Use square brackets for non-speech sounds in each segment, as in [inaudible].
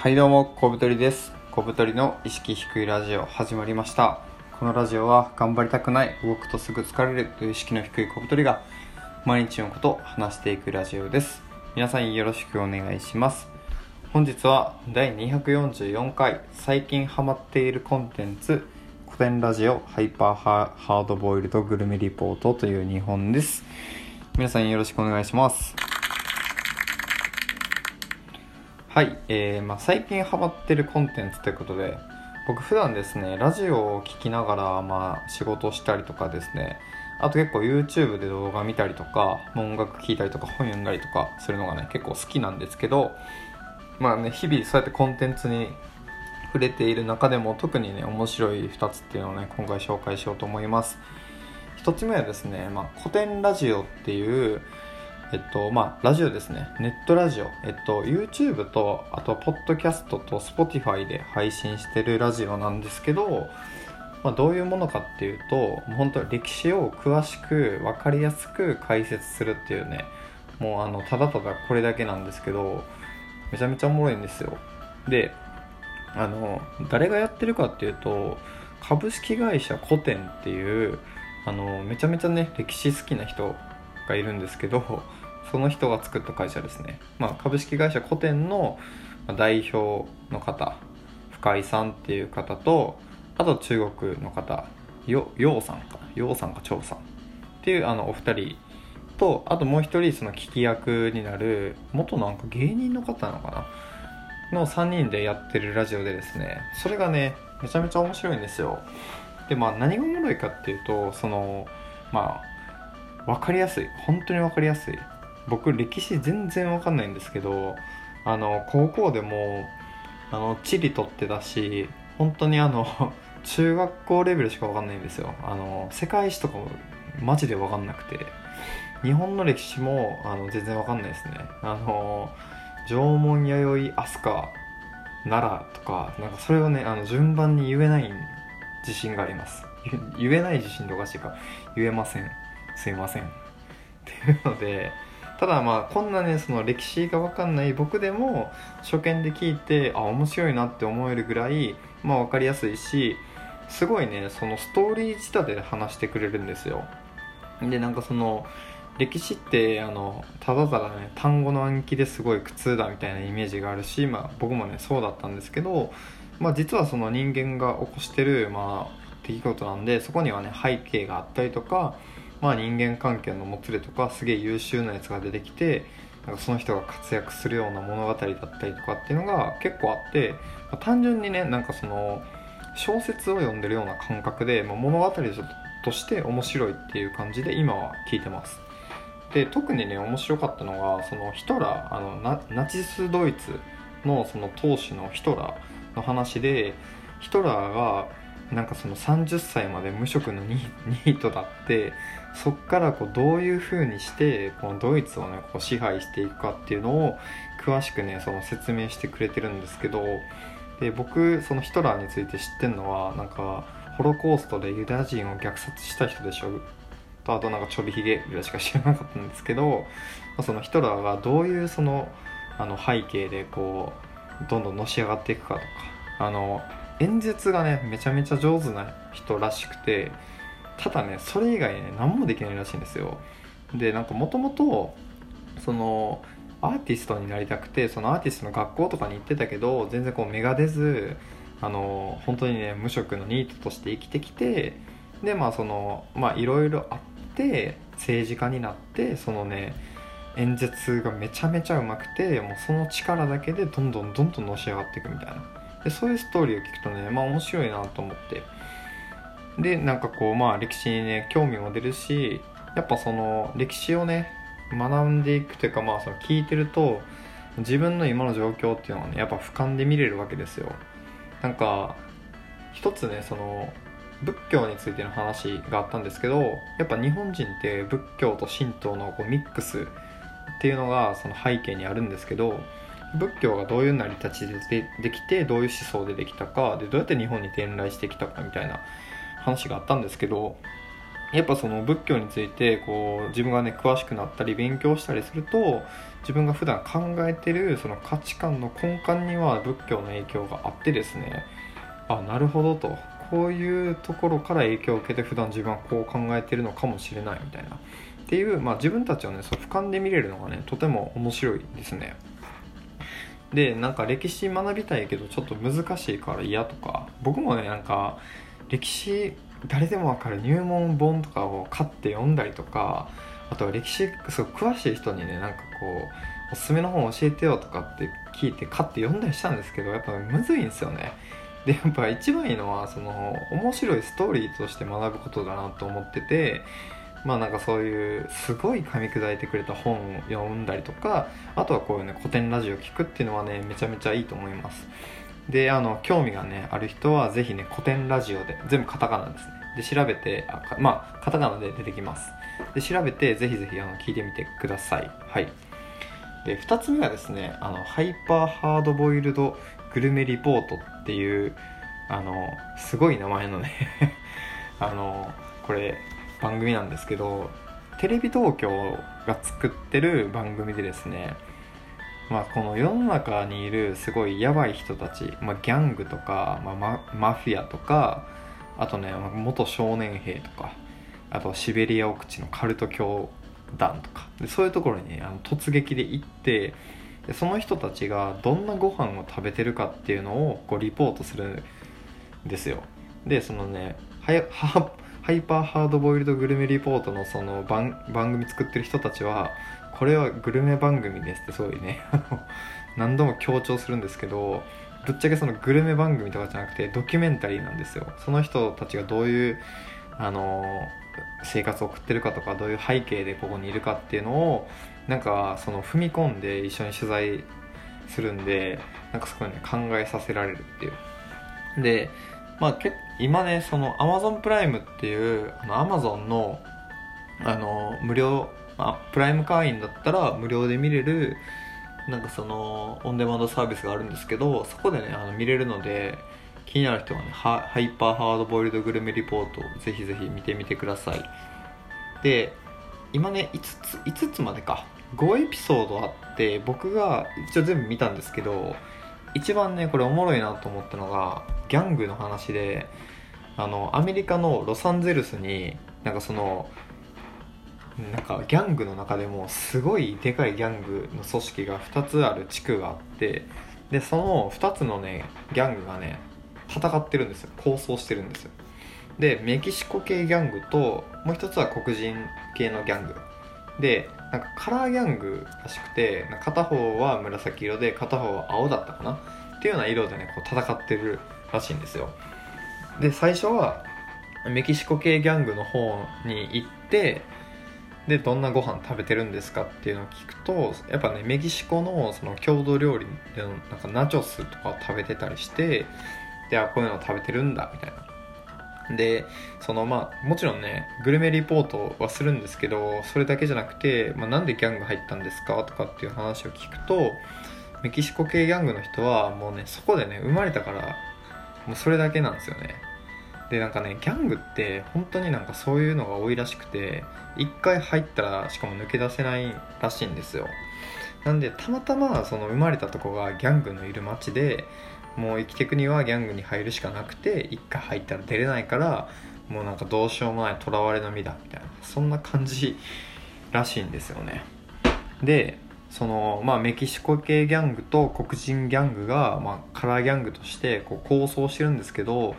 はいどうも、小太りです。小太りの意識低いラジオ始まりました。このラジオは頑張りたくない、動くとすぐ疲れるという意識の低い小太りが毎日のことを話していくラジオです。皆さんよろしくお願いします。本日は第244回最近ハマっているコンテンツ古典ラジオハイパーハハードボイルドグルメリポートという2本です。皆さんよろしくお願いします。はい、えーまあ、最近ハマってるコンテンツということで僕普段ですねラジオを聴きながら、まあ、仕事したりとかですねあと結構 YouTube で動画見たりとか音楽聴いたりとか本読んだりとかするのがね結構好きなんですけどまあね日々そうやってコンテンツに触れている中でも特にね面白い2つっていうのをね今回紹介しようと思います。1つ目はですね、まあ、古典ラジオっていうえっとまあ、ラジオですね。ネットラジオ。えっと、YouTube と、あと、ポッドキャストと Spotify で配信してるラジオなんですけど、まあ、どういうものかっていうと、う本当に歴史を詳しく、分かりやすく解説するっていうね、もうあの、ただただこれだけなんですけど、めちゃめちゃおもろいんですよ。で、あの、誰がやってるかっていうと、株式会社古典っていう、あの、めちゃめちゃね、歴史好きな人がいるんですけど、その人が作った会社ですね、まあ、株式会社古典の代表の方深井さんっていう方とあと中国の方ようさんかようさんか張さん。っていうあのお二人とあともう一人その聞き役になる元なんか芸人の方なのかな。の3人でやってるラジオでですねそれがねめちゃめちゃ面白いんですよ。でまあ何がおもろいかっていうとそのまあ分かりやすい。本当に分かりやすい。僕歴史全然わかんないんですけどあの高校でもあの地理取ってたし本当にあの [laughs] 中学校レベルしかわかんないんですよ。あの世界史とかもマジでわかんなくて日本の歴史もあの全然わかんないですね。あの縄文弥生飛鳥奈良とかなんかそれをねあの順番に言えない自信があります。言えない自信とおかしいか言えません。すいません。っていうのでただまあこんなねその歴史が分かんない僕でも初見で聞いてあ面白いなって思えるぐらいまあ分かりやすいしすごいねそのストーリー仕立てで話してくれるんですよ。でなんかその歴史ってあのただただね単語の暗記ですごい苦痛だみたいなイメージがあるし、まあ、僕もねそうだったんですけど、まあ、実はその人間が起こしてる、まあ、出来事なんでそこにはね背景があったりとかまあ、人間関係のもつれとかすげえ優秀なやつが出てきてなんかその人が活躍するような物語だったりとかっていうのが結構あって、まあ、単純にねなんかその小説を読んでるような感覚で、まあ、物語として面白いっていう感じで今は聞いてます。で特にね面白かったのがそのヒトラーあのナナチスドイツのその当主のヒトラーの話でヒトラーがなんかその30歳まで無職のニートだってそっからこうどういう風にしてこのドイツをねこう支配していくかっていうのを詳しくねその説明してくれてるんですけどで僕そのヒトラーについて知ってるのはなんかホロコーストでユダヤ人を虐殺した人でしょ？とあとなんかちょびひげぐらいしか知らなかったんですけどそのヒトラーがどういうそのあの背景でこうどんどんのし上がっていくかとかあの演説がねめちゃめちゃ上手な人らしくてただねそれ以外ね何もできないらしいんですよ。でなんかもともとそのアーティストになりたくてそのアーティストの学校とかに行ってたけど全然こう芽が出ずあの本当にね無職のニートとして生きてきてでまあそのまあいろいろあって政治家になってそのね演説がめちゃめちゃうまくてもうその力だけでどんどんどんどんのし上がっていくみたいな。でそういうストーリーを聞くとねまあ面白いなと思って。でなんかこうまあ歴史にね興味も出るしやっぱその歴史をね学んでいくというかまあその聞いてると自分の今の状況っていうのはねやっぱ俯瞰で見れるわけですよ。なんか一つねその仏教についての話があったんですけどやっぱ日本人って仏教と神道のこうミックスっていうのがその背景にあるんですけど仏教がどういう成り立ちでできてどういう思想でできたかでどうやって日本に伝来してきたかみたいな話があったんですけどやっぱその仏教についてこう自分がね詳しくなったり勉強したりすると自分が普段考えてるその価値観の根幹には仏教の影響があってですねあなるほどと。こういうところから影響を受けて普段自分はこう考えてるのかもしれないみたいな。っていう、まあ、自分たちをねそう俯瞰で見れるのがねとても面白いですね。でなんか歴史学びたいけどちょっと難しいから嫌とか。僕もねなんか歴史誰でもわかる入門本とかを買って読んだりとかあとは歴史すごく詳しい人にねなんかこうおすすめの本教えてよとかって聞いて買って読んだりしたんですけどやっぱむずいんですよね。でやっぱ一番いいのはその面白いストーリーとして学ぶことだなと思っててまあなんかそういうすごい噛み砕いてくれた本を読んだりとかあとはこういうね古典ラジオ聞くっていうのはねめちゃめちゃいいと思います。であの興味がねある人はぜひね古典ラジオで全部カタカナですね。で調べてあまあカタカナで出てきます。で調べてぜひぜひあの聞いてみてください。はい。で2つ目はですねあのハイパーハードボイルドグルメリポートっていうあのすごい名前のね [laughs] あのこれ番組なんですけどテレビ東京が作ってる番組でですねまあ、この世の中にいるすごいやばい人たち、まあ、ギャングとか、まあ、マフィアとかあとね元少年兵とかあとシベリア奥地のカルト教団とかでそういうところに、ね、あの突撃で行ってでその人たちがどんなご飯を食べてるかっていうのをこうリポートするんですよ。でそのねハイハイパーハードボイルドグルメリポートのその番番組作ってる人たちはこれはグルメ番組ですってすごいね。[laughs] 何度も強調するんですけどぶっちゃけそのグルメ番組とかじゃなくてドキュメンタリーなんですよ。その人たちがどういうあの生活を送ってるかとかどういう背景でここにいるかっていうのをなんかその踏み込んで一緒に取材するんでなんかすごいね考えさせられるっていう。でまあけ今ねその Amazon プライムっていうあの Amazon のあの無料まあ、プライム会員だったら無料で見れるなんかそのオンデマンドサービスがあるんですけどそこでねあの見れるので気になる人はねハイパーハードボイルドグルメリポートぜひぜひ見てみてください。で今ね5つ5つまでか。5エピソードあって僕が一応全部見たんですけど一番ねこれおもろいなと思ったのがギャングの話であのアメリカのロサンゼルスになんかそのなんかギャングの中でもすごいでかいギャングの組織が2つある地区があってでその2つのねギャングがね戦ってるんですよ。抗争してるんですよ。でメキシコ系ギャングともう一つは黒人系のギャング。でなんかカラーギャングらしくて片方は紫色で片方は青だったかな？っていうような色でねこう戦ってるらしいんですよ。で最初はメキシコ系ギャングの方に行ってでどんなご飯食べてるんですかっていうのを聞くとやっぱねメキシコのその郷土料理でなんかナチョスとかを食べてたりしてであこういうの食べてるんだみたいな。でそのまあもちろんねグルメリポートはするんですけどそれだけじゃなくて、まあ、なんでギャング入ったんですか？とかっていう話を聞くとメキシコ系ギャングの人はもうねそこでね生まれたからもうそれだけなんですよね。でなんかねギャングって本当になんかそういうのが多いらしくて一回入ったらしかも抜け出せないらしいんですよ。なんでたまたまその生まれたとこがギャングのいる街でもう生きていくにはギャングに入るしかなくて一回入ったら出れないからもうなんかどうしようもない囚われの身だみたいなそんな感じらしいんですよね。でそのまあメキシコ系ギャングと黒人ギャングが、まあ、カラーギャングとしてこう構想してるんですけど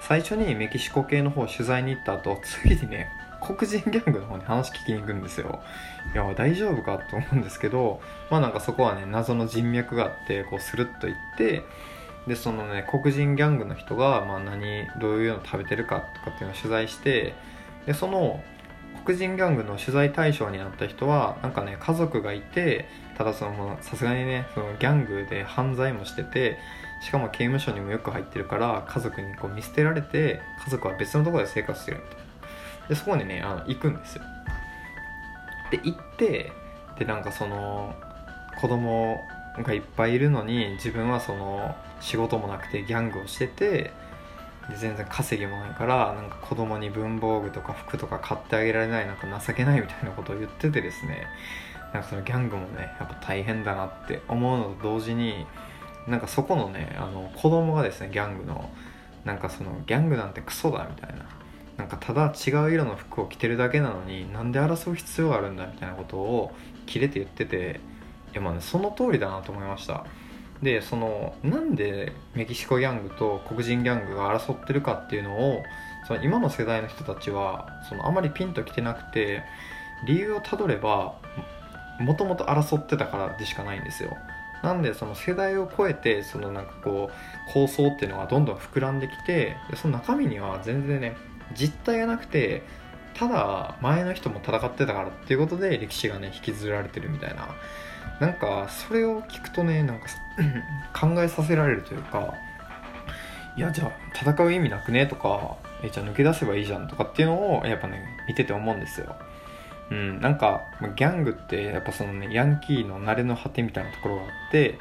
最初にメキシコ系の方取材に行った後次にね黒人ギャングの方に話聞きに行くんですよ。いや大丈夫かと思うんですけどまあなんかそこはね謎の人脈があってこうスルッと行ってでそのね黒人ギャングの人が、まあ何、どういうの食べてるかとかっていうのを取材してでその黒人ギャングの取材対象になった人はなんかね家族がいてただそのさすがにねそのギャングで犯罪もしててしかも刑務所にもよく入ってるから家族にこう見捨てられて家族は別のところで生活してるみたいな。でそこにねあの行くんですよ。で行ってでなんかその子供がいっぱいいるのに自分はその仕事もなくてギャングをしててで全然稼ぎもないからなんか子供に文房具とか服とか買ってあげられないなんか情けないみたいなことを言っててですねなんかそのギャングもねやっぱ大変だなって思うのと同時になんかそこのねあの子供がですねギャングのなんかそのギャングなんてクソだみたいななんかただ違う色の服を着てるだけなのになんで争う必要があるんだみたいなことをキレて言っててやまあねその通りだなと思いました。でそのなんでメキシコギャングと黒人ギャングが争ってるかっていうのをその今の世代の人たちはそのあまりピンときてなくて理由をたどればもともと争ってたからでしかないんですよ。なんでその世代を超えてそのなんかこう構想っていうのがどんどん膨らんできてその中身には全然ね実態がなくてただ前の人も戦ってたからっていうことで歴史がね引きずられてるみたいな。なんかそれを聞くとねなんか [clears throat] 考えさせられるというかいやじゃあ戦う意味なくねとかえじゃあ抜け出せばいいじゃんとかっていうのをやっぱね見てて思うんですよ。うん、なんかギャングってやっぱそのねヤンキーの慣れの果てみたいなところがあって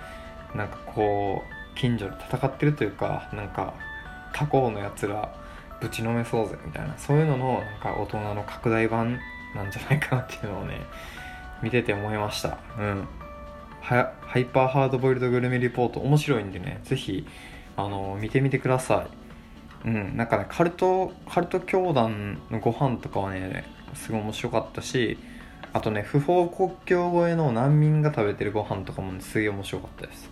なんかこう近所で戦ってるというかなんか他校のやつらぶちのめそうぜみたいな。そういうののなんか大人の拡大版なんじゃないかなっていうのをね見てて思いました。うん。ハイパーハードボイルドグルメリポート。面白いんでねぜひあの見てみてください。うん。なんかねカルトカルト教団のご飯とかはねすごい面白かったしあとね不法国境越えの難民が食べてるご飯とかも、ね、すげえ面白かったです。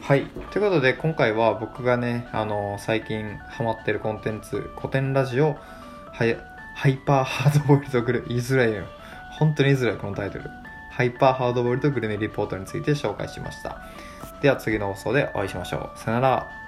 はい。ということで今回は僕がねあの最近ハマってるコンテンツ古典ラジオハイハイパーハードボイルドグル言いづらいよ本当に言いづらいこのタイトル。ハイパーハードボイルドグルメリポートについて紹介しました。では次の放送でお会いしましょう。さよなら。